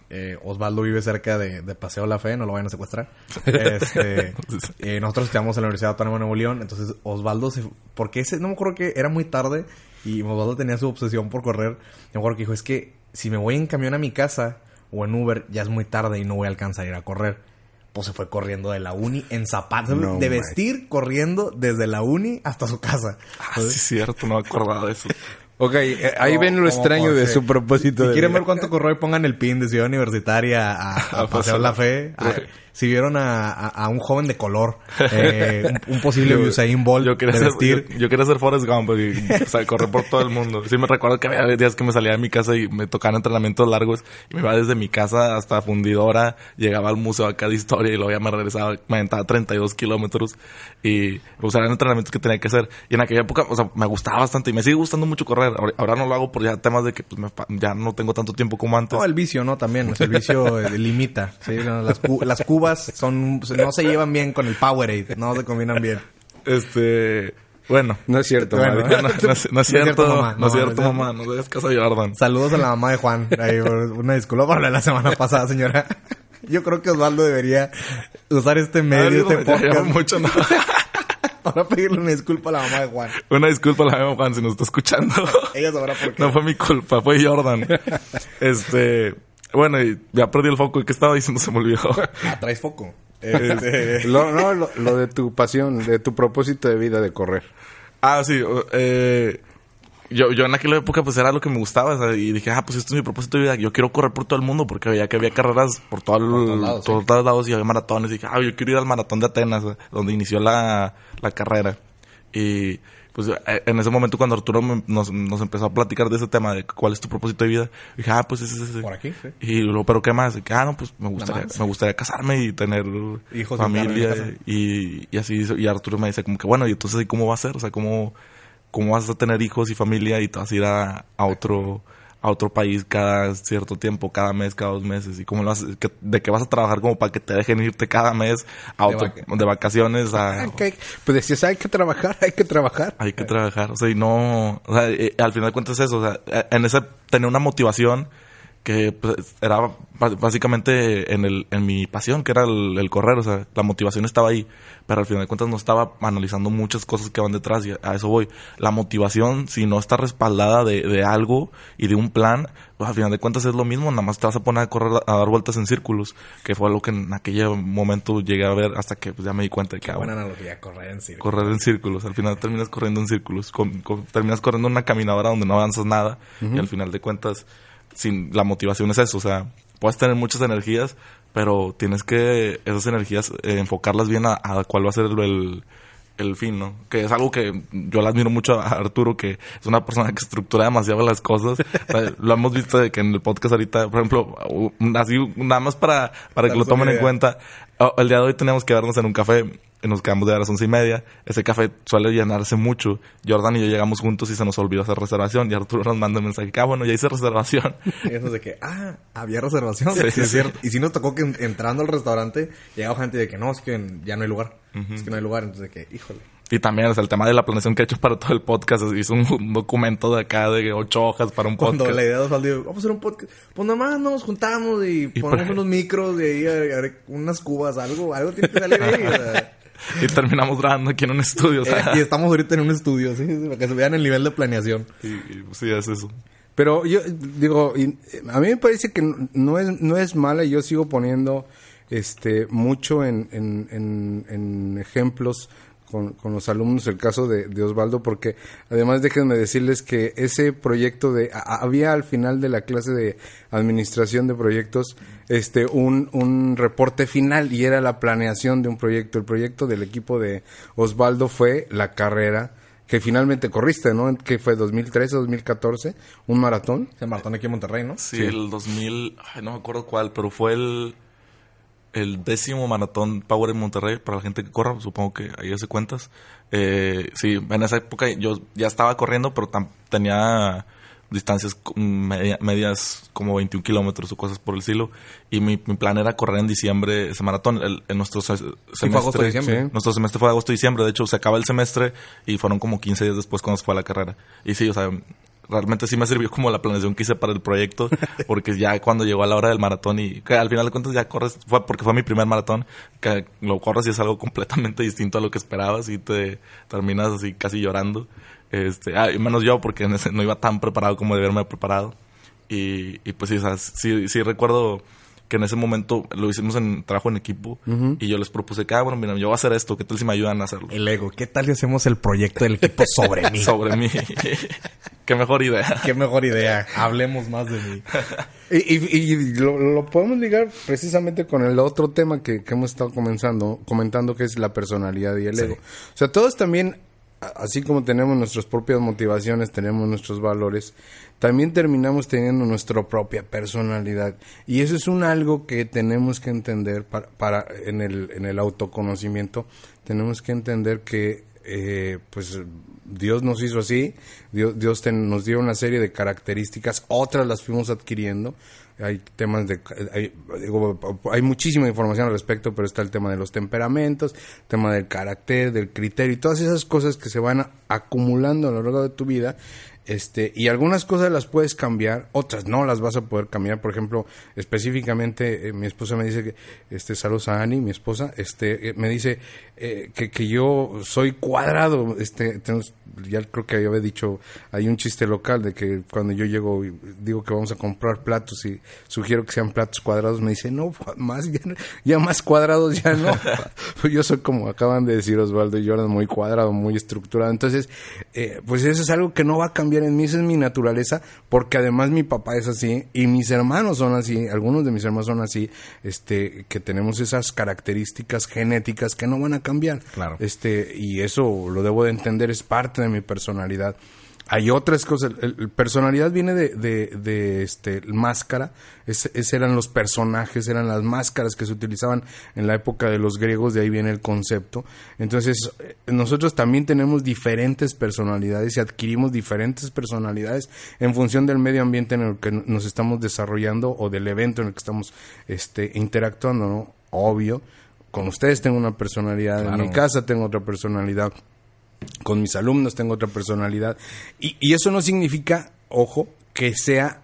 eh, Osvaldo vive cerca de, Paseo La Fe, no lo vayan a secuestrar. Este, eh, nosotros estudiamos en la Universidad Autónoma de Nuevo León, entonces Osvaldo se... Porque ese, no me acuerdo que era muy tarde y Osvaldo tenía su obsesión por correr. Yo me acuerdo que dijo, es que si me voy en camión a mi casa o en Uber, ya es muy tarde y no voy a alcanzar a ir a correr. Pues se fue corriendo de la uni en zapatos, de vestir, corriendo desde la uni hasta su casa. Ah, sí, es cierto, no me acordaba de eso. Ok, eh, ahí ven lo extraño de su propósito. Si quieren ver cuánto corrió y pongan el pin de Ciudad Universitaria a, a, Paseo La Fe si vieron a, a, un joven de color, eh, un, posible Usain Bolt yo quería de ser, vestir. Yo, quería ser Forrest Gump y, o sea, correr por todo el mundo. Sí me recuerdo que había días que me salía de mi casa y me tocaban entrenamientos largos y me iba desde mi casa hasta Fundidora, llegaba al museo acá de historia y luego ya me regresaba, me aventaba 32 kilómetros y pues eran entrenamientos que tenía que hacer. Y en aquella época, o sea, me gustaba bastante y me sigue gustando mucho correr. Ahora, no lo hago por ya temas de que pues, ya no tengo tanto tiempo como antes. No, el vicio, ¿no? También, el vicio eh, limita. ¿sí? Las, las cubas son no se llevan bien con el Powerade, no se combinan bien. Este, bueno, no es cierto, no, es, cierto, mamá. No, es cierto, mamá. No dejes caso de Jordan. Saludos a la mamá de Juan. una disculpa por la semana pasada, señora. Yo creo que Osvaldo debería usar este medio, este podcast. mucho, no. Para pedirle una disculpa a la mamá de Juan. Una disculpa a la mamá de Juan si nos está escuchando. Ella sabrá por qué. No fue mi culpa, fue Jordan. Este, bueno, y ya perdí el foco. ¿Qué estaba diciendo? Se me olvidó. Ah, traes foco. Este, lo, no, lo, de tu pasión, de tu propósito de vida de correr. Ah, sí. Eh, yo, yo en aquella época pues era lo que me gustaba. y dije, ah, pues esto es mi propósito de vida. Yo quiero correr por todo el mundo porque veía que había carreras por, todo todos lados y había maratones. Y dije, ah, yo quiero ir al maratón de Atenas, donde inició la, la carrera. Y pues eh, en ese momento cuando Arturo me- nos, nos empezó a platicar de ese tema de cuál es tu propósito de vida, dije, ah, pues ese, ese. Por aquí, sí. Y luego, pero ¿qué más? Que, ah, no, pues me gustaría, más. me gustaría casarme y tener Hijos familia. Y, y así, y Arturo me dice como que, bueno, y entonces, ¿y cómo va a ser? O sea, ¿cómo, cómo vas a tener hijos y familia y te vas a ir a, a otro a otro país cada cierto tiempo, cada mes, cada dos meses? ¿Y cómo lo haces? ¿Que- ¿De qué vas a trabajar como para que te dejen irte cada mes a De otro, de vacaciones a... Ay, que- Pues decías, hay que trabajar, hay que trabajar. Hay que trabajar, o sea, y no, o sea, eh, al final de cuentas es eso, o sea, eh, en ese tenía una motivación que pues, era básicamente en el en mi pasión, que era el, el correr, o sea, la motivación estaba ahí, pero al final de cuentas no estaba analizando muchas cosas que van detrás y a, eso voy. La motivación, si no está respaldada de, de algo y de un plan, pues al final de cuentas es lo mismo, nada más te vas a poner a correr, a dar vueltas en círculos, que fue algo que en aquel momento llegué a ver hasta que pues, ya me di cuenta de que ah, Buena analogía, correr en circo. correr en círculos. Al final terminas corriendo en círculos. Con- con- terminas corriendo en una caminadora donde no avanzas nada. Y al final de cuentas, sin la motivación es eso. O sea, puedes tener muchas energías, pero tienes que esas energías eh, enfocarlas bien a, a cuál va a ser el, el, el fin, ¿no? Que es algo que yo le admiro mucho a Arturo, que es una persona que estructura demasiado las cosas. O sea, lo hemos visto de que en el podcast ahorita, por ejemplo, así nada más para, para que lo tomen en cuenta. El día de hoy teníamos que vernos en un café y nos quedamos de a las once y media. Ese café suele llenarse mucho. Jordan y yo llegamos juntos y se nos olvidó hacer reservación. Y Arturo nos manda un mensaje que, ah, bueno, ya hice reservación. Y eso de que, ah, había reservación. Sí, Sí, sí, es sí. cierto. Y si nos tocó que en- entrando al restaurante, llegaba gente de que no, es que ya no hay lugar. Es que no hay lugar. Entonces de que, híjole. y también, o sea, el tema de la planeación que he hecho para todo el podcast. Hizo un, un documento de acá de ocho hojas para un Cuando podcast. la idea de Osvaldo, digo, vamos a hacer un podcast. Pues nada más nos juntamos y, Y ponemos unos micros y ahí unas cubas, algo, algo tiene que salir ahí. o sea. Y terminamos grabando aquí en un estudio. O sea, Eh, y estamos ahorita en un estudio, ¿sí? Para que se vean el nivel de planeación. y- y, sí, es eso. Pero yo digo, y- a mí me parece que no es, no es mala y yo sigo poniendo este mucho en, en, en- en ejemplos con, con los alumnos el caso de, de Osvaldo porque además déjenme decirles que ese proyecto de a- había al final de la clase de administración de proyectos este un, un reporte final y era la planeación de un proyecto el proyecto del equipo de Osvaldo fue la carrera que finalmente corriste, ¿no? Que fue 2013, 2014, un maratón. Se maratón aquí en Monterrey, ¿no? Sí, el 2000, ay, no me acuerdo cuál, pero fue el, el décimo maratón Power en Monterrey para la gente que corra, supongo que ahí hace cuentas. Eh, sí, en esa época yo ya estaba corriendo, pero tenía distancias media- medias como 21 kilómetros o cosas por el estilo. Y mi, mi plan era correr en diciembre ese maratón. El- en nuestro se- semestre, fue agosto, diciembre. Sí. Nuestro semestre fue de agosto diciembre. De hecho, se acaba el semestre y fueron como 15 días después cuando se fue a la carrera. Y sí, o sea, realmente sí me sirvió como la planeación que hice para el proyecto. Porque ya cuando llegó a la hora del maratón y que al final de cuentas ya corres, fue porque fue mi primer maratón, que lo corres y es algo completamente distinto a lo que esperabas y te terminas así casi llorando. Este, ah, menos yo porque en ese no iba tan preparado como deberme haber preparado. Y, y pues sí, o sea, sí, sí recuerdo que en ese momento lo hicimos en trabajo en equipo y yo les propuse que, ah, bueno, mira, yo voy a hacer esto, ¿qué tal si me ayudan a hacerlo? El ego. ¿Qué tal si hacemos el proyecto del equipo sobre mí? Sobre mí. Qué mejor idea. Qué mejor idea. Hablemos más de mí. Y, y- y lo, lo podemos ligar precisamente con el otro tema que, que hemos estado comenzando, comentando, que es la personalidad y el Sí. ego. O sea, todos también, así como tenemos nuestras propias motivaciones, tenemos nuestros valores, también terminamos teniendo nuestra propia personalidad. Y eso es un algo que tenemos que entender para, para en, el, en el autoconocimiento. Tenemos que entender que, eh, pues, Dios nos hizo así, Dios, Dios nos dio una serie de características, otras las fuimos adquiriendo. Hay temas de, hay, hay muchísima información al respecto, pero está el tema de los temperamentos, el tema del carácter, del criterio y todas esas cosas que se van acumulando a lo largo de tu vida. Este, y algunas cosas las puedes cambiar, otras no las vas a poder cambiar. Por ejemplo, específicamente, eh, mi esposa me dice que, este, saludos a Ani, mi esposa, este, eh, me dice eh, que, que yo soy cuadrado. Este, tenemos- ya creo que había dicho, hay un chiste local de que cuando yo llego y digo que vamos a comprar platos y sugiero que sean platos cuadrados, me dice, no, más, ya, ya más cuadrados ya no. Yo soy como acaban de decir Osvaldo y Jordan, muy cuadrado, muy estructurado. Entonces, eh, pues eso es algo que no va a cambiar cambiar en mí, esa es mi naturaleza, porque además mi papá es así y mis hermanos son así, algunos de mis hermanos son así, este, que tenemos esas características genéticas que no van a cambiar. Claro. Este, y eso lo debo de entender, es parte de mi personalidad. Hay otras cosas. El, el personalidad viene de, de, de, este máscara. Es, es, eran los personajes, eran las máscaras que se utilizaban en la época de los griegos. De ahí viene el concepto. Entonces eh, nosotros también tenemos diferentes personalidades y adquirimos diferentes personalidades en función del medio ambiente en el que nos estamos desarrollando o del evento en el que estamos este, interactuando. ¿no? Obvio. Con ustedes tengo una personalidad. Claro. En mi casa tengo otra personalidad con mis alumnos tengo otra personalidad. Y, y, eso no significa, ojo, que sea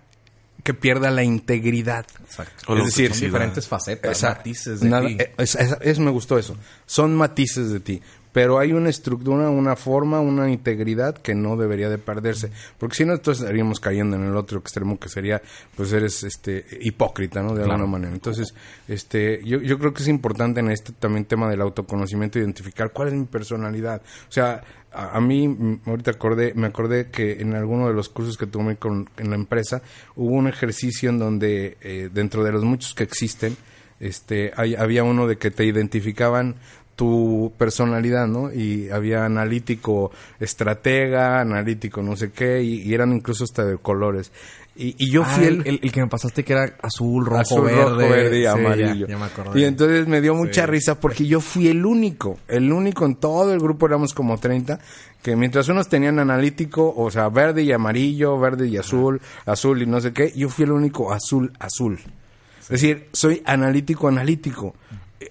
que pierda la integridad. Exacto. Es decir, son diferentes facetas, matices de nada, ti. Es, es, es, me gustó eso. Son matices de ti. Pero hay una estructura, una forma, una integridad que no debería de perderse. Porque si no, entonces estaríamos cayendo en el otro extremo que sería, pues eres este hipócrita, ¿no? De claro. alguna manera. Entonces, este, yo, yo creo que es importante en este también tema del autoconocimiento identificar cuál es mi personalidad. O sea, a, a, mí, ahorita acordé, me acordé que en alguno de los cursos que tomé con, en la empresa, hubo un ejercicio en donde, eh, dentro de los muchos que existen, este, hay, había uno de que te identificaban tu personalidad, ¿no? Y había analítico estratega, analítico no sé qué, y, y eran incluso hasta de colores. Y, y yo ah, fui el, el, el, que me pasaste que era azul, rojo, azul, verde. rojo, verde y sí, amarillo. Ya, ya me acordé. Y entonces me dio mucha sí. risa porque yo fui el único, el único en todo el grupo, éramos como 30, que mientras unos tenían analítico, o sea, verde y amarillo, verde y azul, Ajá. azul y no sé qué, yo fui el único azul, azul. Sí. Es decir, soy analítico, analítico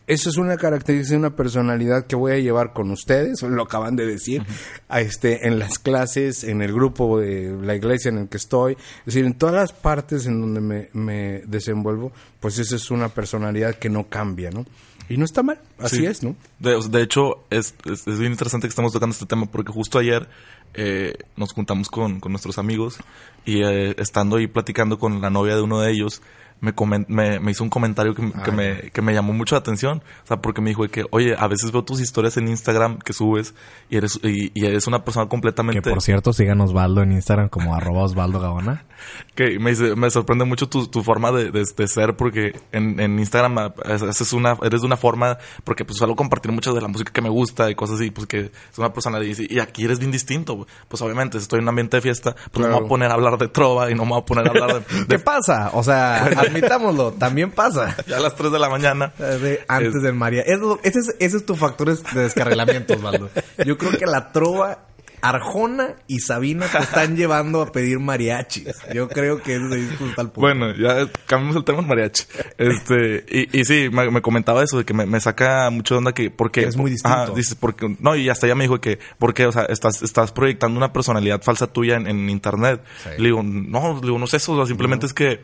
eso es una característica una personalidad que voy a llevar con ustedes, lo acaban de decir, uh -huh. a este, en las clases, en el grupo de la iglesia en el que estoy, es decir, en todas las partes en donde me, me desenvuelvo, pues esa es una personalidad que no cambia, ¿no? Y no está mal, así sí. es, ¿no? De, de hecho, es, es, es, bien interesante que estamos tocando este tema porque justo ayer eh, nos juntamos con, con, nuestros amigos y eh, estando ahí platicando con la novia de uno de ellos, me, coment, me, me, hizo un comentario que, que, me, que me llamó mucho la atención. O sea, porque me dijo que, oye, a veces veo tus historias en Instagram que subes y eres, y, y eres una persona completamente... Que por cierto, sigan Osvaldo en Instagram como arroba Osvaldo Gaona. Que me, dice, me sorprende mucho tu, tu forma de, de, de, ser porque en, en Instagram haces una, eres de una forma, porque pues suelo compartir mucho de la música que me gusta y cosas así, pues que es una persona y, y aquí eres bien distinto. Pues obviamente, si estoy en un ambiente de fiesta, pues claro. no me voy a poner a hablar de trova y no me voy a poner a hablar de... de... ¿Qué pasa? O sea, admitámoslo, también pasa. Ya a las 3 de la mañana. De, antes es... del María. Eso, ese, es, ese es tu factor de descarrilamiento, Osvaldo. Yo creo que la trova Arjona y Sabina te están llevando a pedir mariachis. Yo creo que disco está al punto. Bueno, ya cambiamos el tema en mariachi. Este, y, y sí, me, me, comentaba eso, de que me, me, saca mucho de onda que, porque... Es muy distinto. Dices, porque, no, y hasta ella me dijo que, porque, o sea, estás, estás proyectando una personalidad falsa tuya en, en internet. Sí. Le digo, no, le digo, no es eso, o sea, simplemente no. es que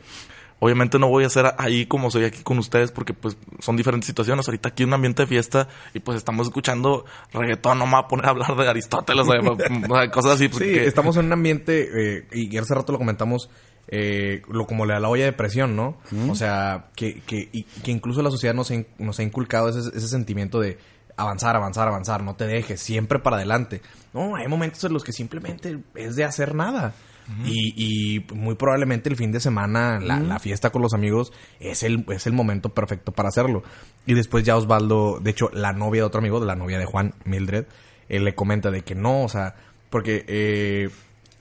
obviamente no voy a ser ahí como soy aquí con ustedes porque pues son diferentes situaciones. Ahorita aquí en un ambiente de fiesta y pues estamos escuchando reggaetón, no me voy a poner a hablar de Aristóteles, o sea, cosas así. Porque... Sí, estamos en un ambiente, eh, y hace rato lo comentamos, eh, lo como le da la olla de presión, ¿no? Mm. O sea, que, que, y, que incluso la sociedad nos, nos ha inculcado ese, ese sentimiento de avanzar, avanzar, avanzar, no te dejes, siempre para adelante. No, hay momentos en los que simplemente es de hacer nada. Uh -huh. y, y, muy probablemente el fin de semana, la, uh -huh. la, fiesta con los amigos, es el, es el momento perfecto para hacerlo. Y después ya Osvaldo, de hecho, la novia de otro amigo, de la novia de Juan, Mildred, él le comenta de que no, o sea, porque eh,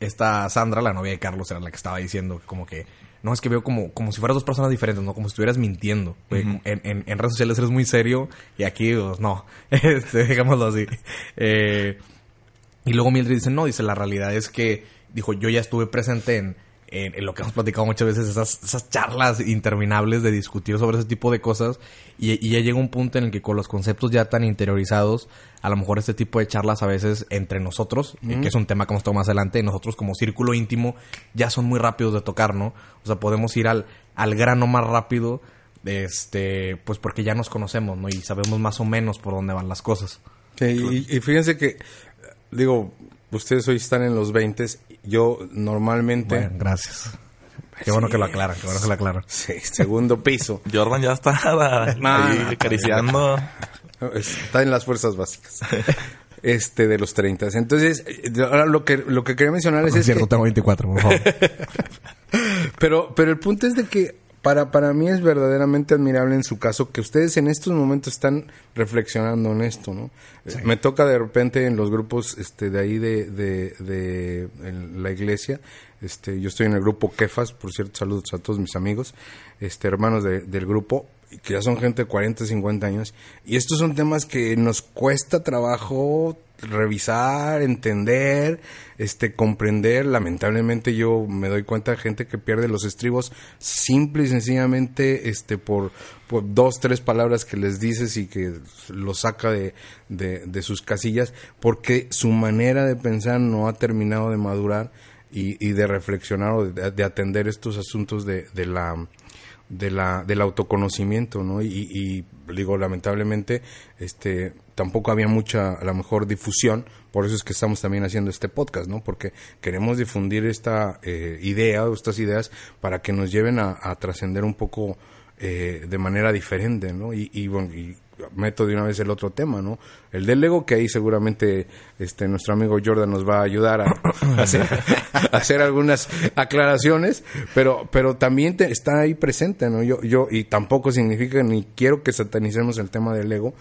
esta Sandra, la novia de Carlos, era la que estaba diciendo como que no, es que veo como, como si fueras dos personas diferentes, ¿no? Como si estuvieras mintiendo. Uh -huh. en, en, en, redes sociales eres muy serio y aquí, pues, no. este, digámoslo así. Eh, y luego Mildred dice, no, dice, la realidad es que, dijo, yo ya estuve presente en, en, en, lo que hemos platicado muchas veces, esas, esas charlas interminables de discutir sobre ese tipo de cosas. Y, y, ya llega un punto en el que con los conceptos ya tan interiorizados, a lo mejor este tipo de charlas a veces entre nosotros, mm. que es un tema que a tocar más adelante, nosotros como círculo íntimo, ya son muy rápidos de tocar, ¿no? O sea, podemos ir al, al grano más rápido, este, pues porque ya nos conocemos, ¿no? Y sabemos más o menos por dónde van las cosas. Sí, y, y fíjense que, digo, ustedes hoy están en los 20, yo normalmente... Bueno, gracias. Qué sí. bueno que lo aclaran, qué bueno que lo aclaran. Sí, segundo piso. Jordan ya está ahí acariciando. Está en las fuerzas básicas. este, de los 30. Entonces, ahora lo que, lo que quería mencionarles Es es cierto, que- tengo 24, por favor. pero, pero el punto es de que para, para mí es verdaderamente admirable en su caso que ustedes en estos momentos están reflexionando en esto, ¿no? Eh, Me toca de repente en los grupos este, de ahí de, de, de la iglesia, este, yo estoy en el grupo Kefas, por cierto, saludos a todos mis amigos, este, hermanos de- del grupo, que ya son gente de 40, 50 años, y estos son temas que nos cuesta trabajo revisar, entender, este, comprender. Lamentablemente yo me doy cuenta de gente que pierde los estribos simple y sencillamente, este, por, dos, tres palabras que les dices y que lo saca de, de, de sus casillas, porque su manera de pensar no ha terminado de madurar y, y de reflexionar o de, de atender estos asuntos de, de la de la del autoconocimiento no y, y digo lamentablemente este tampoco había mucha a lo mejor difusión. Por eso es que estamos también haciendo este podcast no porque queremos difundir esta eh, idea o estas ideas para que nos lleven a, a trascender un poco eh, de manera diferente no y, y bueno y meto de una vez el otro tema, ¿no? El del ego, que ahí seguramente este nuestro amigo Jordan nos va a ayudar a, a hacer, a hacer algunas aclaraciones, pero pero también te- está ahí presente, ¿no? Yo yo y tampoco significa ni quiero que satanicemos el tema del ego.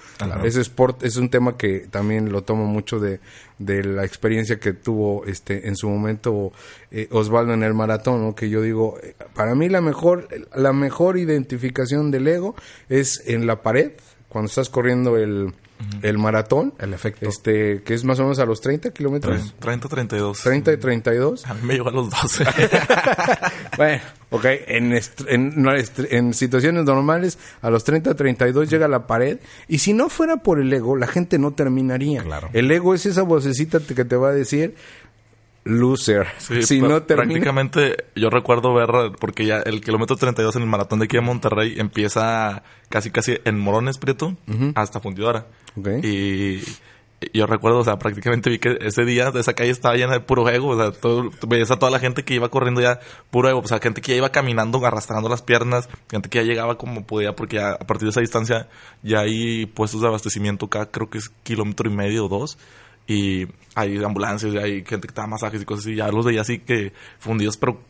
Ese sport es un tema que también lo tomo mucho de, de la experiencia que tuvo este en su momento eh, Osvaldo en el maratón, ¿no? Que yo digo, eh, para mí la mejor la mejor identificación del ego es en la pared cuando estás corriendo el, el maratón. El efecto. Este, que es más o menos a los 30 kilómetros. 30, 32. 30 y 32. A mí me llegó a los 12. Bueno, ok, en, en, en situaciones normales, a los 30, 32 llega la pared. Y si no fuera por el ego, la gente no terminaría. Claro. El ego es esa vocecita que te va a decir, loser. Sí, si no termina. prácticamente yo recuerdo ver, porque ya el kilómetro 32 en el maratón de aquí de Monterrey empieza casi casi en Morones Prieto hasta Fundidora. Ok. Y yo recuerdo, o sea, prácticamente vi que ese día esa calle estaba llena de puro ego, o sea, todo, veías a toda la gente que iba corriendo ya puro ego, o sea, gente que ya iba caminando, arrastrando las piernas, gente que ya llegaba como podía, porque ya a partir de esa distancia ya hay puestos de abastecimiento acá, creo que es kilómetro y medio o dos, y hay ambulancias, y hay gente que te masajes y cosas así, ya los veía así que fundidos, pero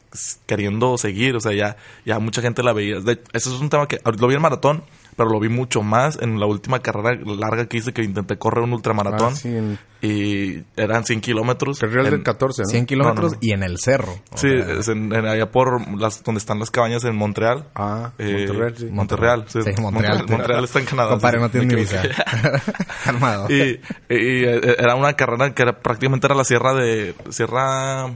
queriendo seguir, o sea, ya, ya mucha gente la veía. De- eso es un tema que ahorita lo vi en maratón, pero lo vi mucho más en la última carrera larga que hice, que intenté correr un ultramaratón, Ah, sí, en y eran 100 kilómetros. en- del 14, ¿no? 100 kilómetros No, no, no. y en el cerro. Sí, es en, en allá por las, donde están las cabañas en Montreal. Ah, Eh, Montreal, sí. Montreal, sí. Sí, Montreal. Montreal está en Canadá. Compadre, sí, no tiene ni visa. Calmado. y, y, eh, era una carrera que era, prácticamente era la sierra de... Sierra...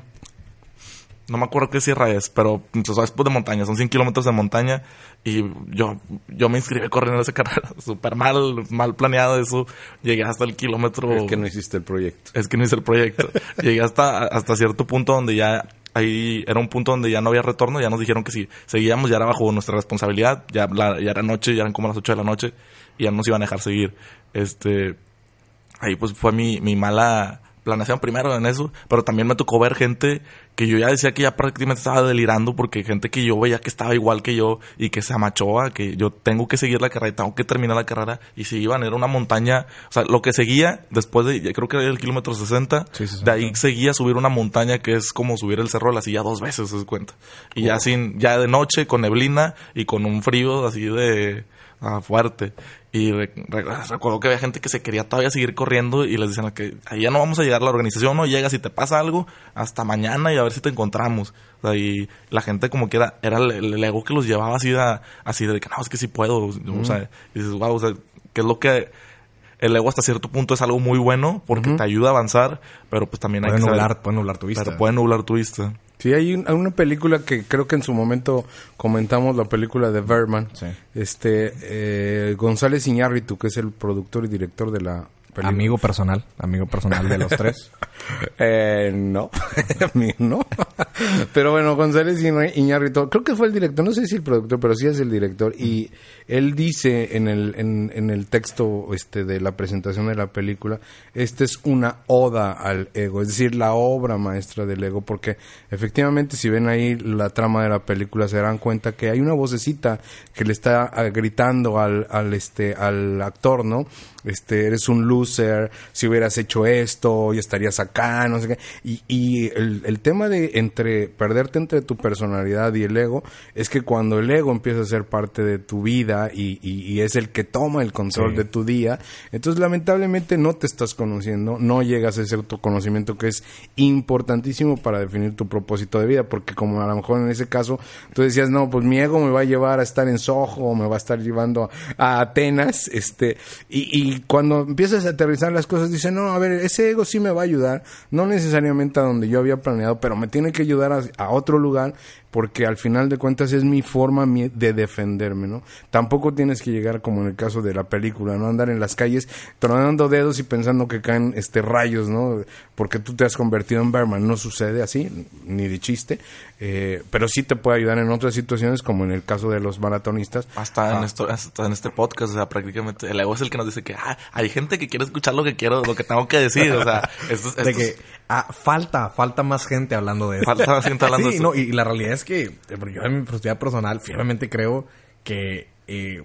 No me acuerdo qué sierra es, pero pues, es de montaña, son 100 kilómetros de montaña. Y yo, yo me inscribí corriendo en esa carrera, súper mal, mal planeado eso. Llegué hasta el kilómetro... Es que no hiciste el proyecto. Es que no hice el proyecto. Llegué hasta, hasta cierto punto donde ya ahí era un punto donde ya no había retorno, ya nos dijeron que si seguíamos ya era bajo nuestra responsabilidad, ya, la- ya era noche, ya eran como las 8 de la noche y ya no nos iban a dejar seguir. Este, ahí pues fue mi, mi mala planeación primero en eso, pero también me tocó ver gente que yo ya decía que ya prácticamente estaba delirando porque gente que yo veía que estaba igual que yo y que se amachó a que yo tengo que seguir la carrera y tengo que terminar la carrera y se iban, era una montaña, o sea, lo que seguía después de, creo que era el kilómetro 60, Sí, sí, sí. de ahí seguía subir una montaña que es como subir el cerro de la silla dos veces, se cuenta. Y ya sin, ya de noche, con neblina y con un frío así de ah, fuerte. Y re- re- recuerdo que había gente que se quería todavía seguir corriendo y les decían que ahí ya no vamos a llegar, la organización no llega, si te pasa algo, hasta mañana y a ver si te encontramos. O sea, y la gente como que era, era el, el ego que los llevaba así de, así de que no, es que sí puedo. O sea, y dices, wow, o sea, ¿qué es lo que el ego hasta cierto punto es algo muy bueno porque te ayuda a avanzar, pero pues también hay que saber- nublar, puede nublar tu vista. pero puede nublar tu vista. Sí, hay, un- hay una película que creo que en su momento comentamos, la película de Berman. Sí. Este, eh, González Iñárritu, que es el productor y director de la Amigo personal, amigo personal de los tres. Eh, no, no. pero bueno, González Iñárritu, creo que fue el director, no sé si el productor, pero sí es el director. Y él dice en el, en, en el texto este, de la presentación de la película, esta es una oda al ego, es decir, la obra maestra del ego, porque efectivamente si ven ahí la trama de la película se darán cuenta que hay una vocecita que le está ah, gritando al, al, este, al actor, ¿no? Este, eres un loser, si hubieras hecho esto, y estarías acá, no sé qué. Y, y el, el tema de entre perderte entre tu personalidad y el ego es que cuando el ego empieza a ser parte de tu vida y, y, y es el que toma el control Sí. de tu día, entonces lamentablemente no te estás conociendo, no llegas a ese autoconocimiento que es importantísimo para definir tu propósito de vida, porque como a lo mejor en ese caso tú decías, no, pues mi ego me va a llevar a estar en Soho, me va a estar llevando a Atenas, este, y, y cuando empiezas a aterrizar las cosas, dices, no, a ver, ese ego sí me va a ayudar, no necesariamente a donde yo había planeado, pero me tiene que ayudar a, a otro lugar porque al final de cuentas es mi forma de defenderme, ¿no? Tampoco tienes que llegar como en el caso de la película, ¿no? Andar en las calles tronando dedos y pensando que caen este rayos, ¿no? Porque tú te has convertido en Berman, no sucede así, ni de chiste, eh, pero sí te puede ayudar en otras situaciones como en el caso de los maratonistas. Hasta, en Ah. esto, hasta en este podcast, o sea, prácticamente el ego es el que nos dice que ah, hay gente que quiere escuchar lo que quiero, lo que tengo que decir. O sea, esto, es- De esto es- que ah, falta, falta más gente hablando de esto. Falta más gente hablando Sí, de esto. no, y, la realidad es que pero yo en mi perspectiva personal firmemente creo que eh,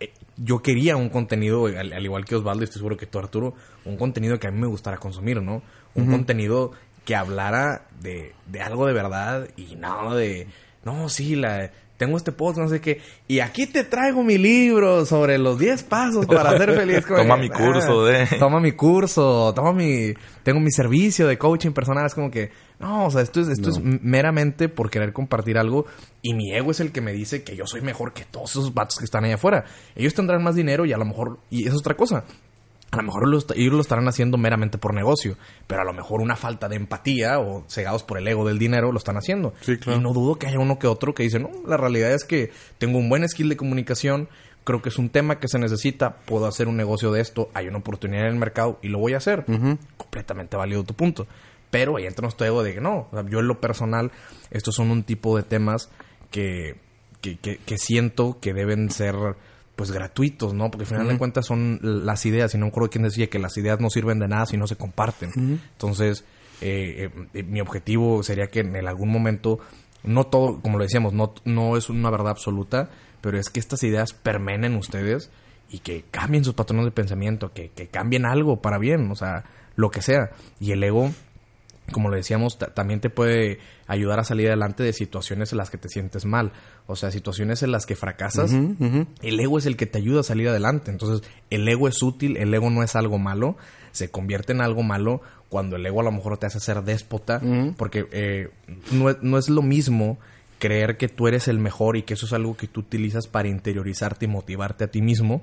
eh, yo quería un contenido, al, al igual que Osvaldo, y estoy seguro que tú, Arturo, un contenido que a mí me gustara consumir, ¿no? Un contenido que hablara de, de algo de verdad y no de, no, sí, la... Tengo este post, no sé qué. Y aquí te traigo mi libro sobre los 10 pasos para ser feliz. Como Toma que, mi curso de- Toma mi curso, toma mi... Tengo mi servicio de coaching personal. Es como que... No, o sea, esto es, esto es meramente por querer compartir algo. Y mi ego es el que me dice que yo soy mejor que todos esos vatos que están allá afuera. Ellos tendrán más dinero y a lo mejor... Y es otra cosa. A lo mejor ellos lo estarán haciendo meramente por negocio, pero a lo mejor una falta de empatía o cegados por el ego del dinero lo están haciendo. Sí, claro. Y no dudo que haya uno que otro que dice, no, la realidad es que tengo un buen skill de comunicación, creo que es un tema que se necesita, puedo hacer un negocio de esto, hay una oportunidad en el mercado y lo voy a hacer. Completamente válido tu punto. Pero ahí entra nuestro ego de que no, o sea, yo en lo personal, estos son un tipo de temas que, que, que- que siento que deben ser pues gratuitos, ¿no? Porque al final de cuentas son las ideas, y no me acuerdo quién decía que las ideas no sirven de nada si no se comparten. Entonces, eh, eh, eh, mi objetivo sería que en algún momento, no todo, como lo decíamos, no, no es una verdad absoluta, pero es que estas ideas permeen en ustedes y que cambien sus patrones de pensamiento, que, que cambien algo para bien, o sea, lo que sea. Y el ego como lo decíamos, ta- también te puede ayudar a salir adelante de situaciones en las que te sientes mal. O sea, situaciones en las que fracasas. El ego es el que te ayuda a salir adelante. Entonces, el ego es útil, el ego no es algo malo. Se convierte en algo malo cuando el ego a lo mejor te hace ser déspota. Porque eh, no, es- no es lo mismo creer que tú eres el mejor y que eso es algo que tú utilizas para interiorizarte y motivarte a ti mismo.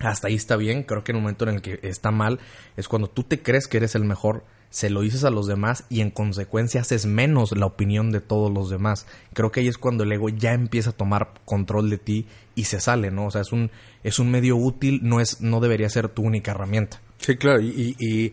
Hasta ahí está bien. Creo que en el momento en el que está mal es cuando tú te crees que eres el mejor, se lo dices a los demás y en consecuencia haces menos la opinión de todos los demás. Creo que ahí es cuando el ego ya empieza a tomar control de ti y se sale, ¿no? O sea, es un, es un medio útil, no es, no debería ser tu única herramienta. Sí, claro, y, y-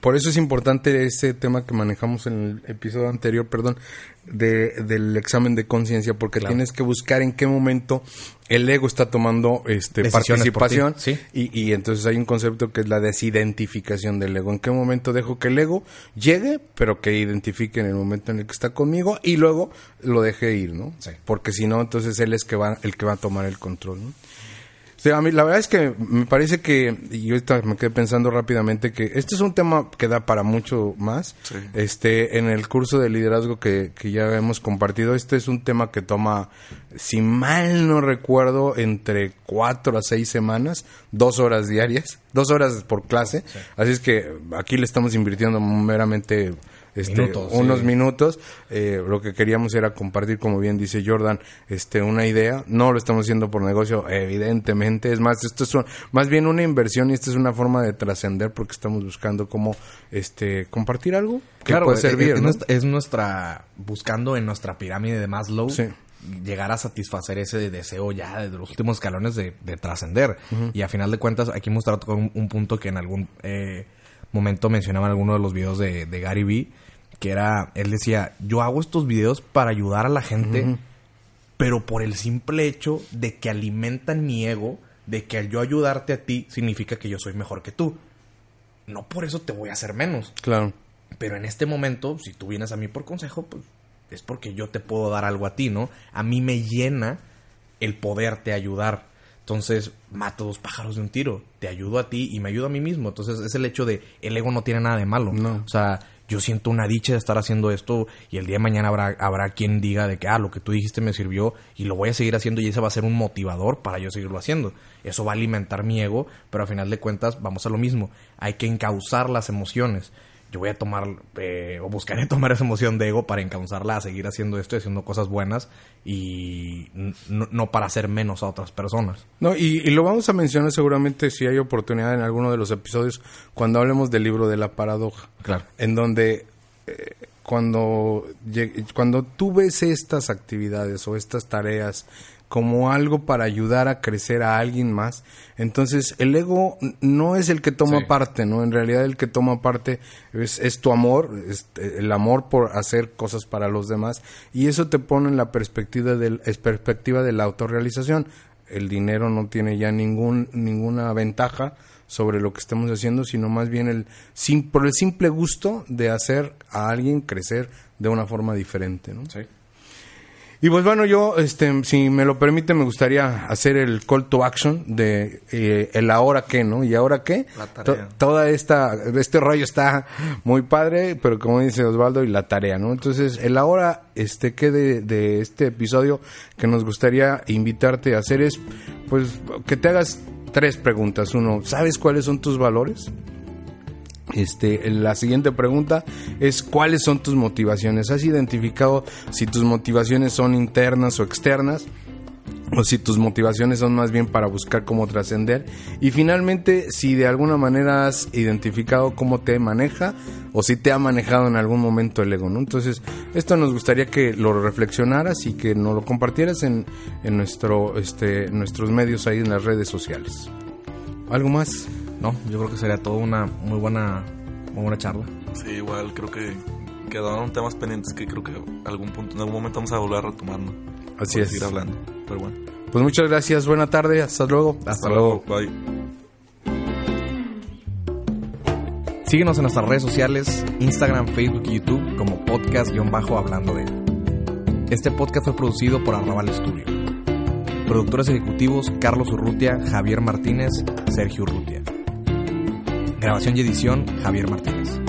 por eso es importante ese tema que manejamos en el episodio anterior, perdón, de, del examen de conciencia, porque Claro. tienes que buscar en qué momento el ego está tomando este Decisiones participación sí. y, y entonces hay un concepto que es la desidentificación del ego. ¿En qué momento dejo que el ego llegue, pero que identifique en el momento en el que está conmigo y luego lo deje ir, ¿no? Sí. Porque si no, entonces él es que va, el que va a tomar el control, ¿no? Sí, a mí la verdad es que me parece que, y yo me quedé pensando rápidamente que este es un tema que da para mucho más. Sí. Este, en el curso de liderazgo que, que ya hemos compartido, este es un tema que toma, si mal no recuerdo, entre cuatro a seis semanas, dos horas diarias, dos horas por clase. Así es que aquí le estamos invirtiendo meramente este, Minutos, unos sí. minutos. Eh, lo que queríamos era compartir, como bien dice Jordan, este, una idea. No lo estamos haciendo por negocio, evidentemente. Es más, esto es un- más bien una inversión y esta es una forma de trascender porque estamos buscando cómo este, compartir algo que puede es- servir. es, ¿no? nuestra, es nuestra- buscando en nuestra pirámide de Maslow Sí. llegar a satisfacer ese deseo ya de los últimos escalones de, de trascender. Y a final de cuentas, aquí hemos tratado un, un punto que en algún eh, momento mencionaba en alguno de los videos de, de Gary Vee, que era, él decía, yo hago estos videos para ayudar a la gente, pero por el simple hecho de que alimentan mi ego, de que al yo ayudarte a ti significa que yo soy mejor que tú. No por eso te voy a hacer menos. Claro. Pero en este momento, si tú vienes a mí por consejo, pues es porque yo te puedo dar algo a ti, ¿no? A mí me llena el poderte ayudar. Entonces, mato dos pájaros de un tiro. Te ayudo a ti y me ayudo a mí mismo. Entonces, es el hecho de el ego no tiene nada de malo. No. O sea, yo siento una dicha de estar haciendo esto y el día de mañana habrá, habrá quien diga de que, ah, lo que tú dijiste me sirvió y lo voy a seguir haciendo y ese va a ser un motivador para yo seguirlo haciendo. Eso va a alimentar mi ego, pero a final de cuentas vamos a lo mismo. Hay que encauzar las emociones. Yo voy a tomar eh, o buscaré tomar esa emoción de ego para encauzarla a seguir haciendo esto y haciendo cosas buenas y no, para hacer menos a otras personas. No, y, y lo vamos a mencionar seguramente si hay oportunidad en alguno de los episodios cuando hablemos del libro de la paradoja. Claro. En donde eh, cuando, cuando tú ves estas actividades o estas tareas como algo para ayudar a crecer a alguien más, entonces el ego no es el que toma Sí. parte, ¿no? En realidad el que toma parte es, es tu amor, es, el amor por hacer cosas para los demás y eso te pone en la perspectiva del, es perspectiva de la autorrealización. El dinero no tiene ya ningún, ninguna ventaja sobre lo que estemos haciendo, sino más bien el sim- por el simple gusto de hacer a alguien crecer de una forma diferente, ¿no? Sí. Y pues bueno, yo, este, si me lo permite, me gustaría hacer el call to action de eh, el ahora qué, ¿no? Y ahora qué. La tarea. To- toda esta, este rollo está muy padre, pero como dice Osvaldo, y la tarea, ¿no? Entonces, el ahora, este, qué de, de este episodio que nos gustaría invitarte a hacer es, pues, que te hagas tres preguntas. Uno, ¿sabes cuáles son tus valores? Este, la siguiente pregunta es ¿cuáles son tus motivaciones? ¿Has identificado si tus motivaciones son internas o externas? O si tus motivaciones son más bien para buscar cómo trascender. Y finalmente, si de alguna manera has identificado cómo te maneja o si te ha manejado en algún momento el ego, ¿no? Entonces, esto nos gustaría que lo reflexionaras y que nos lo compartieras en, nuestro, este, nuestros medios ahí en las redes sociales. ¿Algo más? No, yo creo que sería toda una muy buena, muy buena charla. Sí, igual creo que quedaron temas pendientes que creo que algún punto, en algún momento vamos a volver a retomar, ¿no? Así es. seguir hablando. Pero bueno. Pues muchas gracias, buena tarde, hasta luego. Hasta luego. Bye. Síguenos en nuestras redes sociales, Instagram, Facebook y YouTube como podcast-hablando de. Este podcast fue producido por Arrabal Studio. Productores ejecutivos Carlos Urrutia, Javier Martínez, Sergio Urrutia. Grabación y edición Javier Martínez.